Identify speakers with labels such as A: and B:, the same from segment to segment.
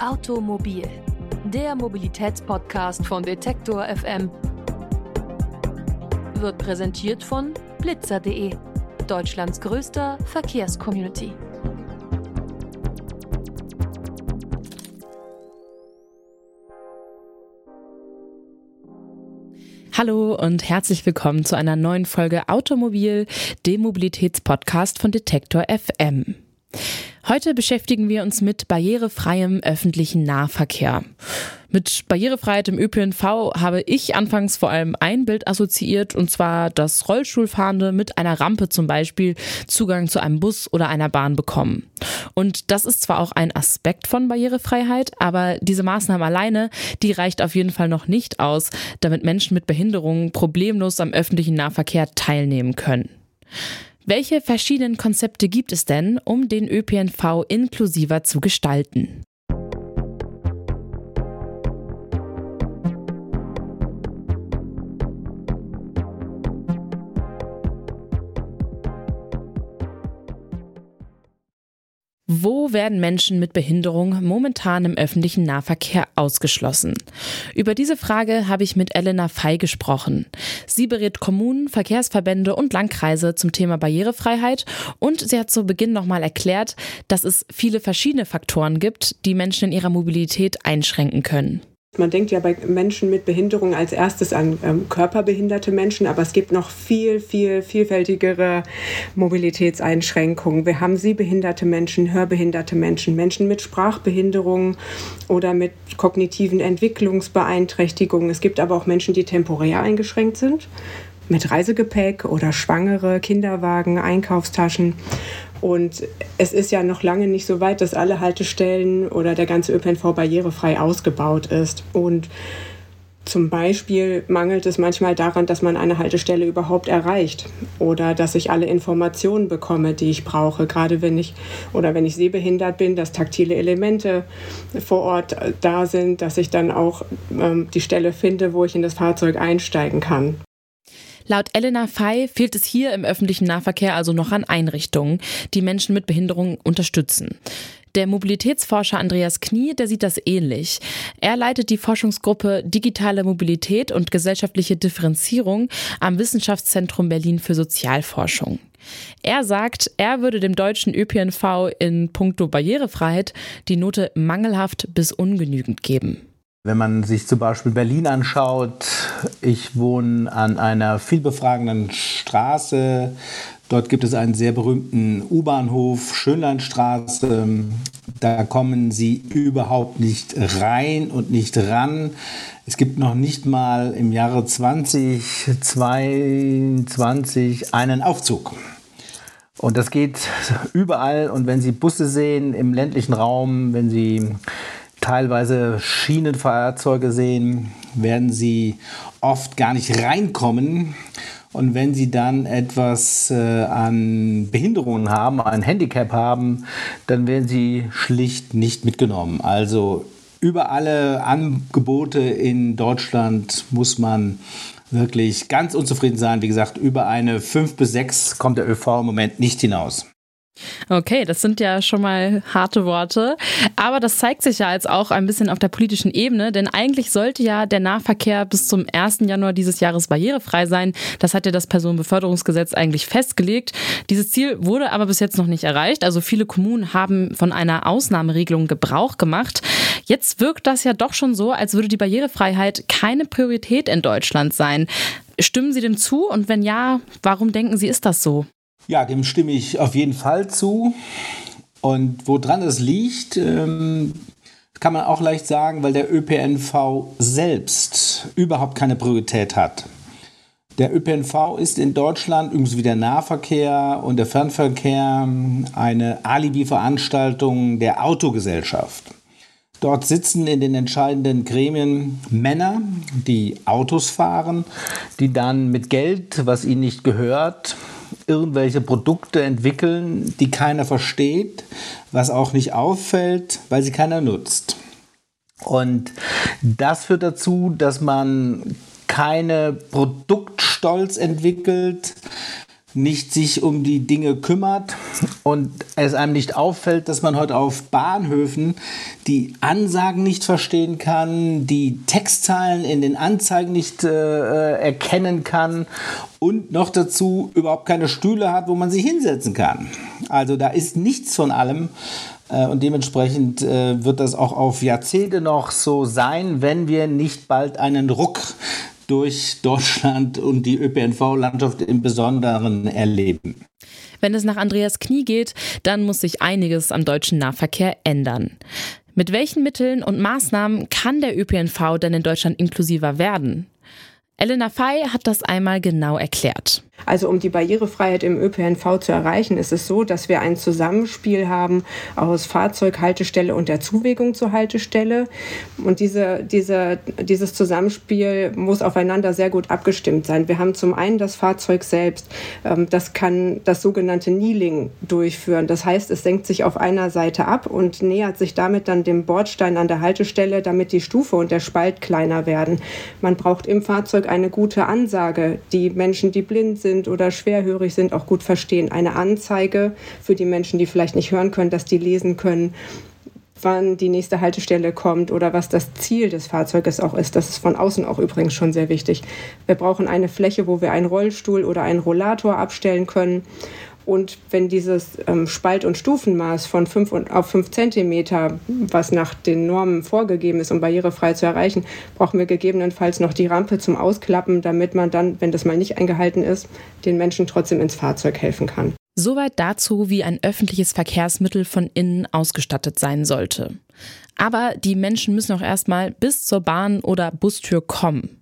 A: Automobil, der Mobilitätspodcast von Detektor FM, wird präsentiert von blitzer.de, Deutschlands größter Verkehrscommunity.
B: Hallo und herzlich willkommen zu einer neuen Folge Automobil, dem Mobilitätspodcast von Detektor FM. Heute beschäftigen wir uns mit barrierefreiem öffentlichen Nahverkehr. Mit Barrierefreiheit im ÖPNV habe ich anfangs vor allem ein Bild assoziiert, und zwar, dass Rollstuhlfahrende mit einer Rampe zum Beispiel Zugang zu einem Bus oder einer Bahn bekommen. Und das ist zwar auch ein Aspekt von Barrierefreiheit, aber diese Maßnahme alleine, die reicht auf jeden Fall noch nicht aus, damit Menschen mit Behinderungen problemlos am öffentlichen Nahverkehr teilnehmen können. Welche verschiedenen Konzepte gibt es denn, um den ÖPNV inklusiver zu gestalten? Wo werden Menschen mit Behinderung momentan im öffentlichen Nahverkehr ausgeschlossen? Über diese Frage habe ich mit Elena Fey gesprochen. Sie berät Kommunen, Verkehrsverbände und Landkreise zum Thema Barrierefreiheit und sie hat zu Beginn nochmal erklärt, dass es viele verschiedene Faktoren gibt, die Menschen in ihrer Mobilität einschränken können.
C: Man denkt ja bei Menschen mit Behinderung als erstes an ähm, körperbehinderte Menschen, aber es gibt noch viel, viel vielfältigere Mobilitätseinschränkungen. Wir haben sehbehinderte Menschen, hörbehinderte Menschen, Menschen mit Sprachbehinderung oder mit kognitiven Entwicklungsbeeinträchtigungen. Es gibt aber auch Menschen, die temporär eingeschränkt sind mit Reisegepäck oder Schwangere, Kinderwagen, Einkaufstaschen. Und es ist ja noch lange nicht so weit, dass alle Haltestellen oder der ganze ÖPNV barrierefrei ausgebaut ist. Und zum Beispiel mangelt es manchmal daran, dass man eine Haltestelle überhaupt erreicht oder dass ich alle Informationen bekomme, die ich brauche. Gerade wenn ich oder wenn ich sehbehindert bin, dass taktile Elemente vor Ort da sind, dass ich dann auch ähm, die Stelle finde, wo ich in das Fahrzeug einsteigen kann.
B: Laut Elena Fey fehlt es hier im öffentlichen Nahverkehr also noch an Einrichtungen, die Menschen mit Behinderungen unterstützen. Der Mobilitätsforscher Andreas Knie, der sieht das ähnlich. Er leitet die Forschungsgruppe Digitale Mobilität und gesellschaftliche Differenzierung am Wissenschaftszentrum Berlin für Sozialforschung. Er sagt, er würde dem deutschen ÖPNV in puncto Barrierefreiheit die Note mangelhaft bis ungenügend geben.
D: Wenn man sich zum Beispiel Berlin anschaut, ich wohne an einer vielbefragenden Straße. Dort gibt es einen sehr berühmten U-Bahnhof, Schönleinstraße. Da kommen Sie überhaupt nicht rein und nicht ran. Es gibt noch nicht mal im Jahre 2022 einen Aufzug. Und das geht überall. Und wenn Sie Busse sehen im ländlichen Raum, wenn Sie teilweise Schienenfahrzeuge sehen, werden sie oft gar nicht reinkommen. Und wenn sie dann etwas äh, an Behinderungen haben, ein Handicap haben, dann werden sie schlicht nicht mitgenommen. Also über alle Angebote in Deutschland muss man wirklich ganz unzufrieden sein. Wie gesagt, über eine 5 bis 6 kommt der ÖV im Moment nicht hinaus.
B: Okay, das sind ja schon mal harte Worte. Aber das zeigt sich ja jetzt auch ein bisschen auf der politischen Ebene, denn eigentlich sollte ja der Nahverkehr bis zum 1. Januar dieses Jahres barrierefrei sein. Das hat ja das Personenbeförderungsgesetz eigentlich festgelegt. Dieses Ziel wurde aber bis jetzt noch nicht erreicht. Also viele Kommunen haben von einer Ausnahmeregelung Gebrauch gemacht. Jetzt wirkt das ja doch schon so, als würde die Barrierefreiheit keine Priorität in Deutschland sein. Stimmen Sie dem zu? Und wenn ja, warum denken Sie, ist das so?
D: Ja, dem stimme ich auf jeden Fall zu. Und woran es liegt, ähm, kann man auch leicht sagen, weil der ÖPNV selbst überhaupt keine Priorität hat. Der ÖPNV ist in Deutschland, übrigens wie der Nahverkehr und der Fernverkehr, eine Alibi-Veranstaltung der Autogesellschaft. Dort sitzen in den entscheidenden Gremien Männer, die Autos fahren, die dann mit Geld, was ihnen nicht gehört, irgendwelche Produkte entwickeln, die keiner versteht, was auch nicht auffällt, weil sie keiner nutzt. Und das führt dazu, dass man keine Produktstolz entwickelt, nicht sich um die Dinge kümmert, und es einem nicht auffällt, dass man heute auf Bahnhöfen die Ansagen nicht verstehen kann, die Textzahlen in den Anzeigen nicht äh, erkennen kann und noch dazu überhaupt keine Stühle hat, wo man sich hinsetzen kann. Also da ist nichts von allem. Äh, und dementsprechend äh, wird das auch auf Jahrzehnte noch so sein, wenn wir nicht bald einen Ruck durch Deutschland und die ÖPNV-Landschaft im Besonderen erleben.
B: Wenn es nach Andreas Knie geht, dann muss sich einiges am deutschen Nahverkehr ändern. Mit welchen Mitteln und Maßnahmen kann der ÖPNV denn in Deutschland inklusiver werden? Elena Fey hat das einmal genau erklärt.
C: Also um die Barrierefreiheit im ÖPNV zu erreichen, ist es so, dass wir ein Zusammenspiel haben aus Fahrzeughaltestelle und der Zuwägung zur Haltestelle. Und diese, diese, dieses Zusammenspiel muss aufeinander sehr gut abgestimmt sein. Wir haben zum einen das Fahrzeug selbst. Ähm, das kann das sogenannte Kneeling durchführen. Das heißt, es senkt sich auf einer Seite ab und nähert sich damit dann dem Bordstein an der Haltestelle, damit die Stufe und der Spalt kleiner werden. Man braucht im Fahrzeug eine gute Ansage, die Menschen, die blind sind, sind oder schwerhörig sind, auch gut verstehen. Eine Anzeige für die Menschen, die vielleicht nicht hören können, dass die lesen können, wann die nächste Haltestelle kommt oder was das Ziel des Fahrzeuges auch ist. Das ist von außen auch übrigens schon sehr wichtig. Wir brauchen eine Fläche, wo wir einen Rollstuhl oder einen Rollator abstellen können. Und wenn dieses ähm, Spalt- und Stufenmaß von 5 auf 5 cm, was nach den Normen vorgegeben ist, um barrierefrei zu erreichen, brauchen wir gegebenenfalls noch die Rampe zum Ausklappen, damit man dann, wenn das mal nicht eingehalten ist, den Menschen trotzdem ins Fahrzeug helfen kann.
B: Soweit dazu, wie ein öffentliches Verkehrsmittel von innen ausgestattet sein sollte. Aber die Menschen müssen auch erstmal bis zur Bahn oder Bustür kommen.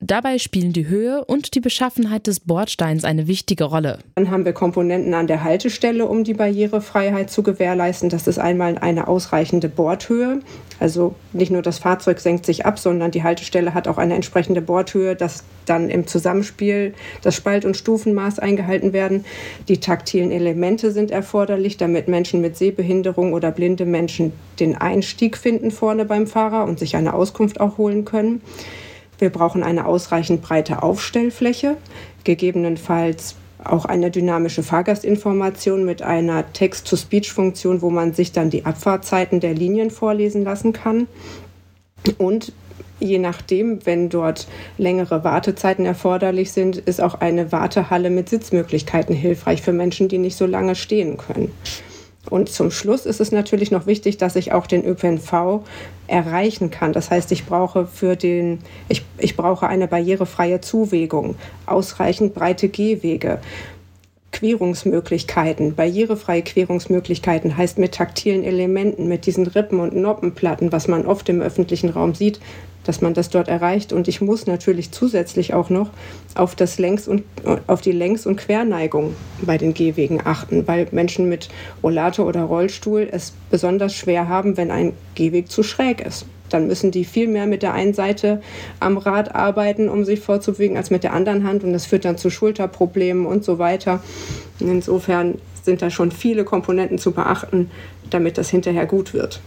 B: Dabei spielen die Höhe und die Beschaffenheit des Bordsteins eine wichtige Rolle.
C: Dann haben wir Komponenten an der Haltestelle, um die Barrierefreiheit zu gewährleisten. Das ist einmal eine ausreichende Bordhöhe. Also nicht nur das Fahrzeug senkt sich ab, sondern die Haltestelle hat auch eine entsprechende Bordhöhe, dass dann im Zusammenspiel das Spalt- und Stufenmaß eingehalten werden. Die taktilen Elemente sind erforderlich, damit Menschen mit Sehbehinderung oder blinde Menschen den Einstieg finden vorne beim Fahrer und sich eine Auskunft auch holen können. Wir brauchen eine ausreichend breite Aufstellfläche, gegebenenfalls auch eine dynamische Fahrgastinformation mit einer Text-to-Speech-Funktion, wo man sich dann die Abfahrtzeiten der Linien vorlesen lassen kann. Und je nachdem, wenn dort längere Wartezeiten erforderlich sind, ist auch eine Wartehalle mit Sitzmöglichkeiten hilfreich für Menschen, die nicht so lange stehen können. Und zum Schluss ist es natürlich noch wichtig, dass ich auch den ÖPNV erreichen kann. Das heißt, ich brauche für den, ich, ich brauche eine barrierefreie Zuwägung, ausreichend breite Gehwege. Querungsmöglichkeiten, barrierefreie Querungsmöglichkeiten heißt mit taktilen Elementen, mit diesen Rippen und Noppenplatten, was man oft im öffentlichen Raum sieht, dass man das dort erreicht. Und ich muss natürlich zusätzlich auch noch auf, das Längs- und, auf die Längs- und Querneigung bei den Gehwegen achten, weil Menschen mit Rollator oder Rollstuhl es besonders schwer haben, wenn ein Gehweg zu schräg ist. Dann müssen die viel mehr mit der einen Seite am Rad arbeiten, um sich vorzubewegen, als mit der anderen Hand. Und das führt dann zu Schulterproblemen und so weiter. Insofern sind da schon viele Komponenten zu beachten, damit das hinterher gut wird.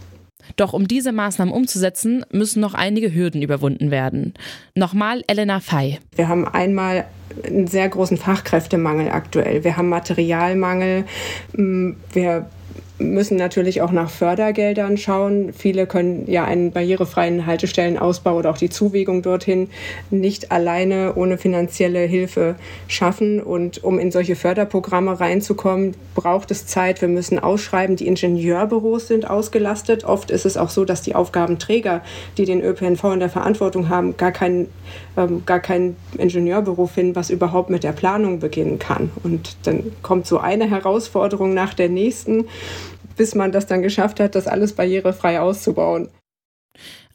B: Doch um diese Maßnahmen umzusetzen, müssen noch einige Hürden überwunden werden. Nochmal Elena Fey.
C: Wir haben einmal einen sehr großen Fachkräftemangel aktuell. Wir haben Materialmangel. Wir müssen natürlich auch nach Fördergeldern schauen. Viele können ja einen barrierefreien Haltestellenausbau oder auch die Zuwägung dorthin nicht alleine ohne finanzielle Hilfe schaffen. Und um in solche Förderprogramme reinzukommen, braucht es Zeit. Wir müssen ausschreiben. Die Ingenieurbüros sind ausgelastet. Oft ist es auch so, dass die Aufgabenträger, die den ÖPNV in der Verantwortung haben, gar kein, ähm, gar kein Ingenieurbüro finden, was überhaupt mit der Planung beginnen kann. Und dann kommt so eine Herausforderung nach der nächsten bis man das dann geschafft hat, das alles barrierefrei auszubauen.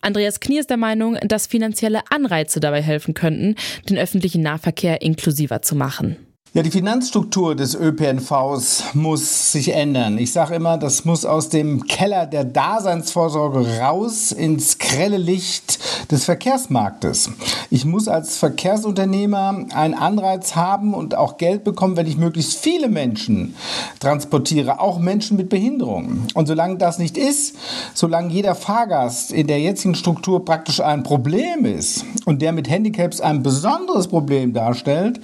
B: Andreas Knie ist der Meinung, dass finanzielle Anreize dabei helfen könnten, den öffentlichen Nahverkehr inklusiver zu machen.
D: Ja, die Finanzstruktur des ÖPNVs muss sich ändern. Ich sage immer, das muss aus dem Keller der Daseinsvorsorge raus ins grelle Licht des Verkehrsmarktes. Ich muss als Verkehrsunternehmer einen Anreiz haben und auch Geld bekommen, wenn ich möglichst viele Menschen transportiere, auch Menschen mit Behinderung. Und solange das nicht ist, solange jeder Fahrgast in der jetzigen Struktur praktisch ein Problem ist und der mit Handicaps ein besonderes Problem darstellt,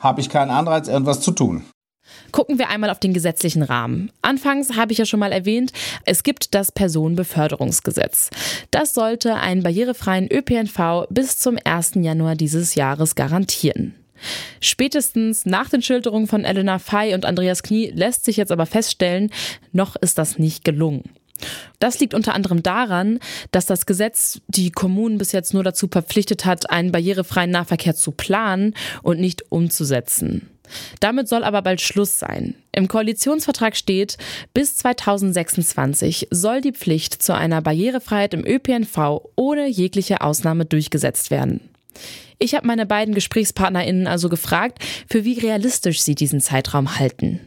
D: habe ich keinen Anreiz, irgendwas zu tun.
B: Gucken wir einmal auf den gesetzlichen Rahmen. Anfangs habe ich ja schon mal erwähnt, es gibt das Personenbeförderungsgesetz. Das sollte einen barrierefreien ÖPNV bis zum 1. Januar dieses Jahres garantieren. Spätestens nach den Schilderungen von Elena Fey und Andreas Knie lässt sich jetzt aber feststellen, noch ist das nicht gelungen. Das liegt unter anderem daran, dass das Gesetz die Kommunen bis jetzt nur dazu verpflichtet hat, einen barrierefreien Nahverkehr zu planen und nicht umzusetzen. Damit soll aber bald Schluss sein. Im Koalitionsvertrag steht, bis 2026 soll die Pflicht zu einer Barrierefreiheit im ÖPNV ohne jegliche Ausnahme durchgesetzt werden. Ich habe meine beiden Gesprächspartnerinnen also gefragt, für wie realistisch sie diesen Zeitraum halten.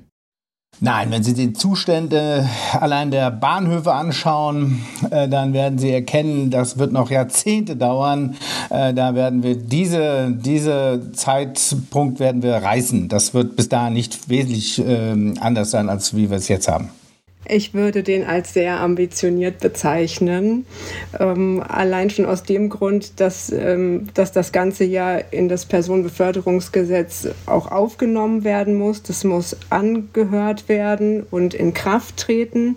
D: Nein, wenn Sie die Zustände allein der Bahnhöfe anschauen, äh, dann werden Sie erkennen, das wird noch Jahrzehnte dauern. Äh, da werden wir diese, diese Zeitpunkt werden wir reißen. Das wird bis dahin nicht wesentlich äh, anders sein, als wie wir es jetzt haben.
C: Ich würde den als sehr ambitioniert bezeichnen. Ähm, allein schon aus dem Grund, dass, ähm, dass das Ganze ja in das Personenbeförderungsgesetz auch aufgenommen werden muss. Das muss angehört werden und in Kraft treten.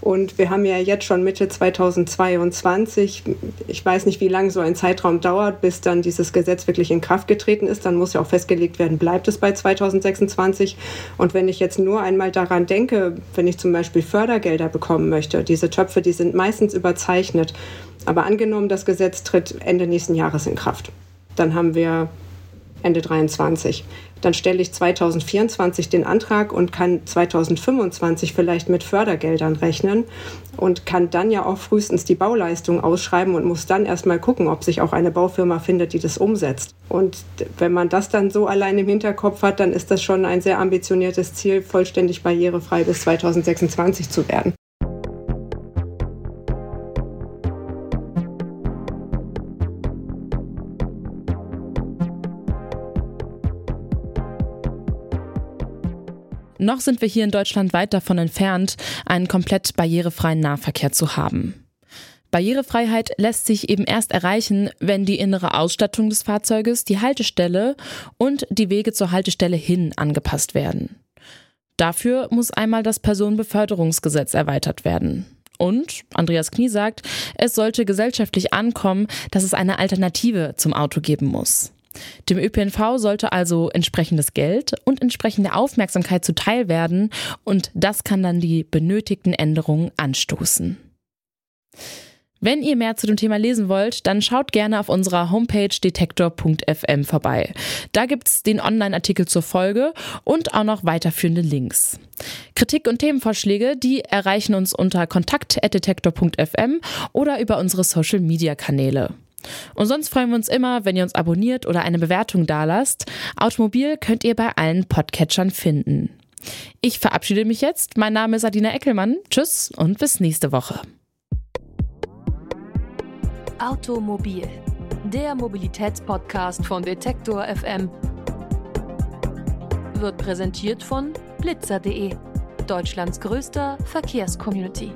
C: Und wir haben ja jetzt schon Mitte 2022. Ich weiß nicht, wie lange so ein Zeitraum dauert, bis dann dieses Gesetz wirklich in Kraft getreten ist. Dann muss ja auch festgelegt werden, bleibt es bei 2026. Und wenn ich jetzt nur einmal daran denke, wenn ich zum Beispiel Fördergelder bekommen möchte. Diese Töpfe, die sind meistens überzeichnet. Aber angenommen, das Gesetz tritt Ende nächsten Jahres in Kraft. Dann haben wir Ende 23. Dann stelle ich 2024 den Antrag und kann 2025 vielleicht mit Fördergeldern rechnen und kann dann ja auch frühestens die Bauleistung ausschreiben und muss dann erstmal gucken, ob sich auch eine Baufirma findet, die das umsetzt. Und wenn man das dann so allein im Hinterkopf hat, dann ist das schon ein sehr ambitioniertes Ziel, vollständig barrierefrei bis 2026 zu werden.
B: Noch sind wir hier in Deutschland weit davon entfernt, einen komplett barrierefreien Nahverkehr zu haben. Barrierefreiheit lässt sich eben erst erreichen, wenn die innere Ausstattung des Fahrzeuges, die Haltestelle und die Wege zur Haltestelle hin angepasst werden. Dafür muss einmal das Personenbeförderungsgesetz erweitert werden. Und Andreas Knie sagt, es sollte gesellschaftlich ankommen, dass es eine Alternative zum Auto geben muss. Dem ÖPNV sollte also entsprechendes Geld und entsprechende Aufmerksamkeit zuteil werden und das kann dann die benötigten Änderungen anstoßen. Wenn ihr mehr zu dem Thema lesen wollt, dann schaut gerne auf unserer Homepage detektor.fm vorbei. Da gibt es den Online-Artikel zur Folge und auch noch weiterführende Links. Kritik und Themenvorschläge, die erreichen uns unter kontakt.detektor.fm oder über unsere Social-Media-Kanäle. Und sonst freuen wir uns immer, wenn ihr uns abonniert oder eine Bewertung dalasst. Automobil könnt ihr bei allen Podcatchern finden. Ich verabschiede mich jetzt. Mein Name ist Adina Eckelmann. Tschüss und bis nächste Woche.
A: Automobil, der Mobilitätspodcast von Detektor FM, wird präsentiert von blitzer.de, Deutschlands größter Verkehrscommunity.